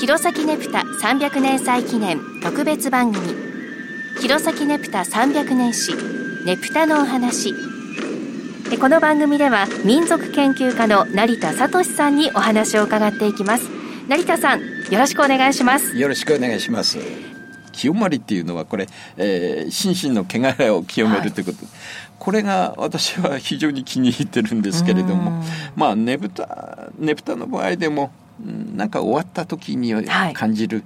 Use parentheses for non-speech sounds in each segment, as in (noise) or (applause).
弘前ねぷた300年祭記念特別番組。弘前ねぷた300年史ねぷたのお話。この番組では民族研究家の成田聡さんにお話を伺っていきます。成田さんよろしくお願いします。よろしくお願いします。清まりっていうのはこれ、えー、心身の汚れを清めるということ、はい、これが私は非常に気に入ってるんですけれども。まあねぶたねぶたの場合でもなんか終わった時に感じる、は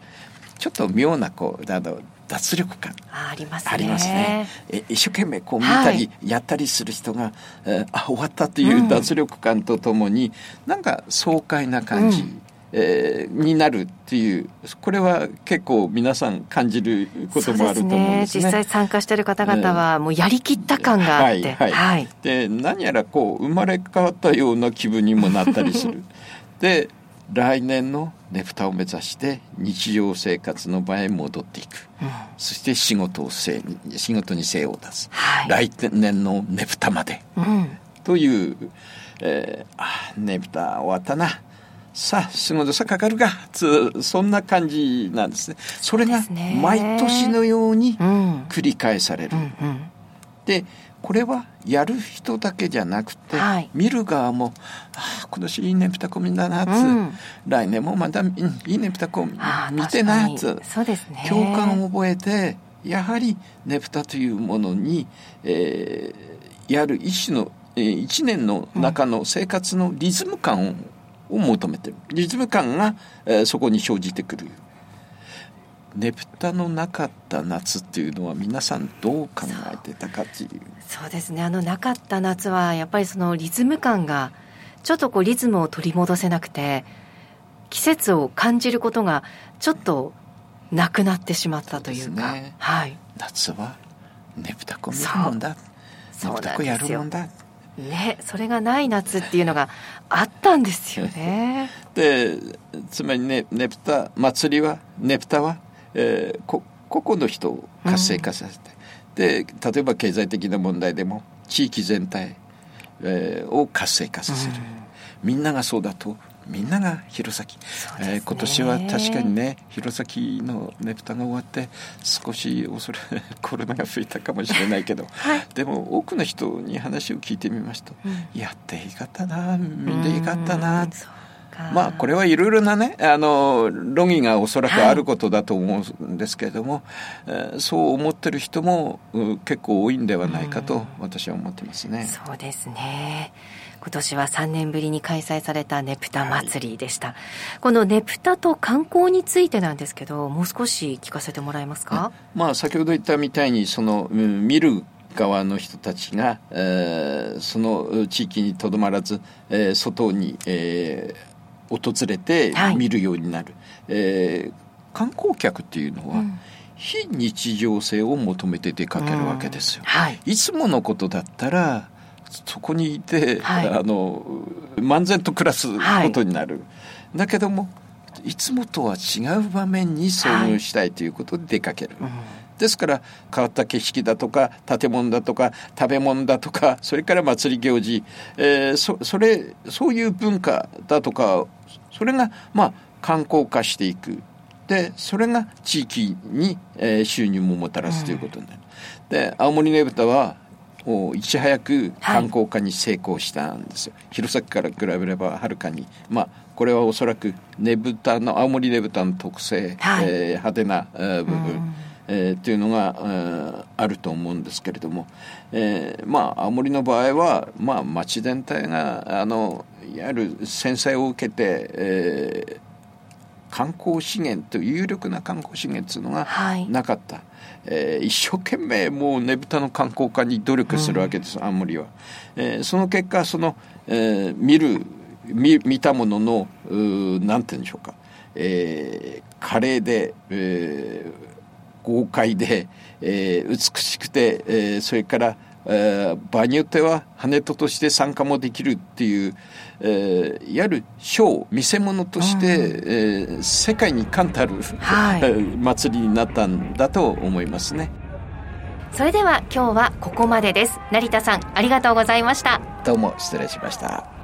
い、ちょっと妙なこうあの脱力感。ありますね。ありますね。え一生懸命こう見たり、やったりする人が、えー、あ終わったという脱力感とともに、うん、なんか爽快な感じ、うん。えー、になるっていうこれは結構皆さん感じることもあると思うんですね。実際参加している方々はもうやりきった感があって、はい、はい、で何やらこう生まれ変わったような気分にもなったりする。(laughs) で来年のねぷたを目指して日常生活の場へ戻っていく、うん、そして仕事をせ仕事に精を出す、はい、来年のねぷたまで、うん、という、えー、あねぷた終わったな。さあ仕事さかかるか。つそんな感じなんですね。それが毎年のように繰り返される、うんうんうん、でこれはやる人だけじゃなくて、はい、見る側も「ああ今年いいねぷたこみだな」つ、うん、来年もまた、うん、いいねぷたこ見てな」つ。そうです、ね、共感を覚えてやはりねぷたというものに、えー、やる一種の、えー、一年の中の生活のリズム感を求めてる。リズム感が、えー、そこに生じてくる。ねぷたのなかった夏っていうのは皆さんどう考えてたかっていう。そうですね。あのなかった夏はやっぱりそのリズム感がちょっとこうリズムを取り戻せなくて季節を感じることがちょっとなくなってしまったというか、ね、はい、夏はねぷたこ見るもんだ。ねぷたこやるもんだ。ね、それがない夏っていうのがあったんですよね。(laughs) でつまりねねぷた祭りはねぷたはえー、こ個々の人を活性化させて、うん、で例えば経済的な問題でも地域全体、えー、を活性化させる、うん、みんながそうだとみんなが弘前、ね。えー、今年は確かにね弘前のねぷたが終わって少し恐れ (laughs) コロナが増えたかもしれないけど、(laughs) はい、でも多くの人に話を聞いてみますと、うん、やっていいかったなみんないいかったなって。まあこれはいろいろなねあの論議がおそらくあることだと思うんですけれども、はい、そう思ってる人も結構多いんではないかと私は思ってますね。うそうですね。今年は3年ぶりに開催されたねぷた祭りでした、はい、このねぷたと観光についてなんですけどもう少し聞かせてもらえますか、まあ、先ほど言ったみたいにその見る側の人たちが、えー、その地域にとどまらず、えー、外に、えー、訪れて見るようになる、はい、えー、観光客っていうのは、うん、非日常性を求めて出かけるわけですよ、うん。はい、いつものことだったらそこにいて、はい、あの漫然と暮らすことになる、だけどもいつもとは違う場面に遭遇したいということで出かける、うん。ですから変わった景色だとか建物だとか食べ物だとか (laughs) それから祭り行事、えー、そそれそういう文化だとかそれがまあ観光化していく。でそれが地域に、えー、収入ももたらすということになる。うん、で青森ねぶたはもういち早く観光化に成功したんですよ、はい、弘前から比べればはるかに。まあこれはおそらくねぶたの青森ねぶたの特性、はい、えー、派手な、えー、部分、うんえー、っていうのが、えー、あると思うんですけれども、えー、まあ青森の場合は、まあ、町全体があのいわゆる制裁を受けて、えー、観光資源という有力な観光資源っていうのがなかった、はい、えー、一生懸命もうねぶたの観光化に努力するわけです、うん、青森は、えー、その結果その、えー、見る見見たもののなんて言うんでしょうか、えー、華麗で、えー、豪快で、えー、美しくて、えー、それから、えー、場によっては羽人として参加もできるっていう、えー、いわゆるショー見せ物として、うん、えー、世界に冠たる、はい、(laughs) 祭りになったんだと思いますね。それでは今日はここまでです。成田さんありがとうございました。どうも失礼しました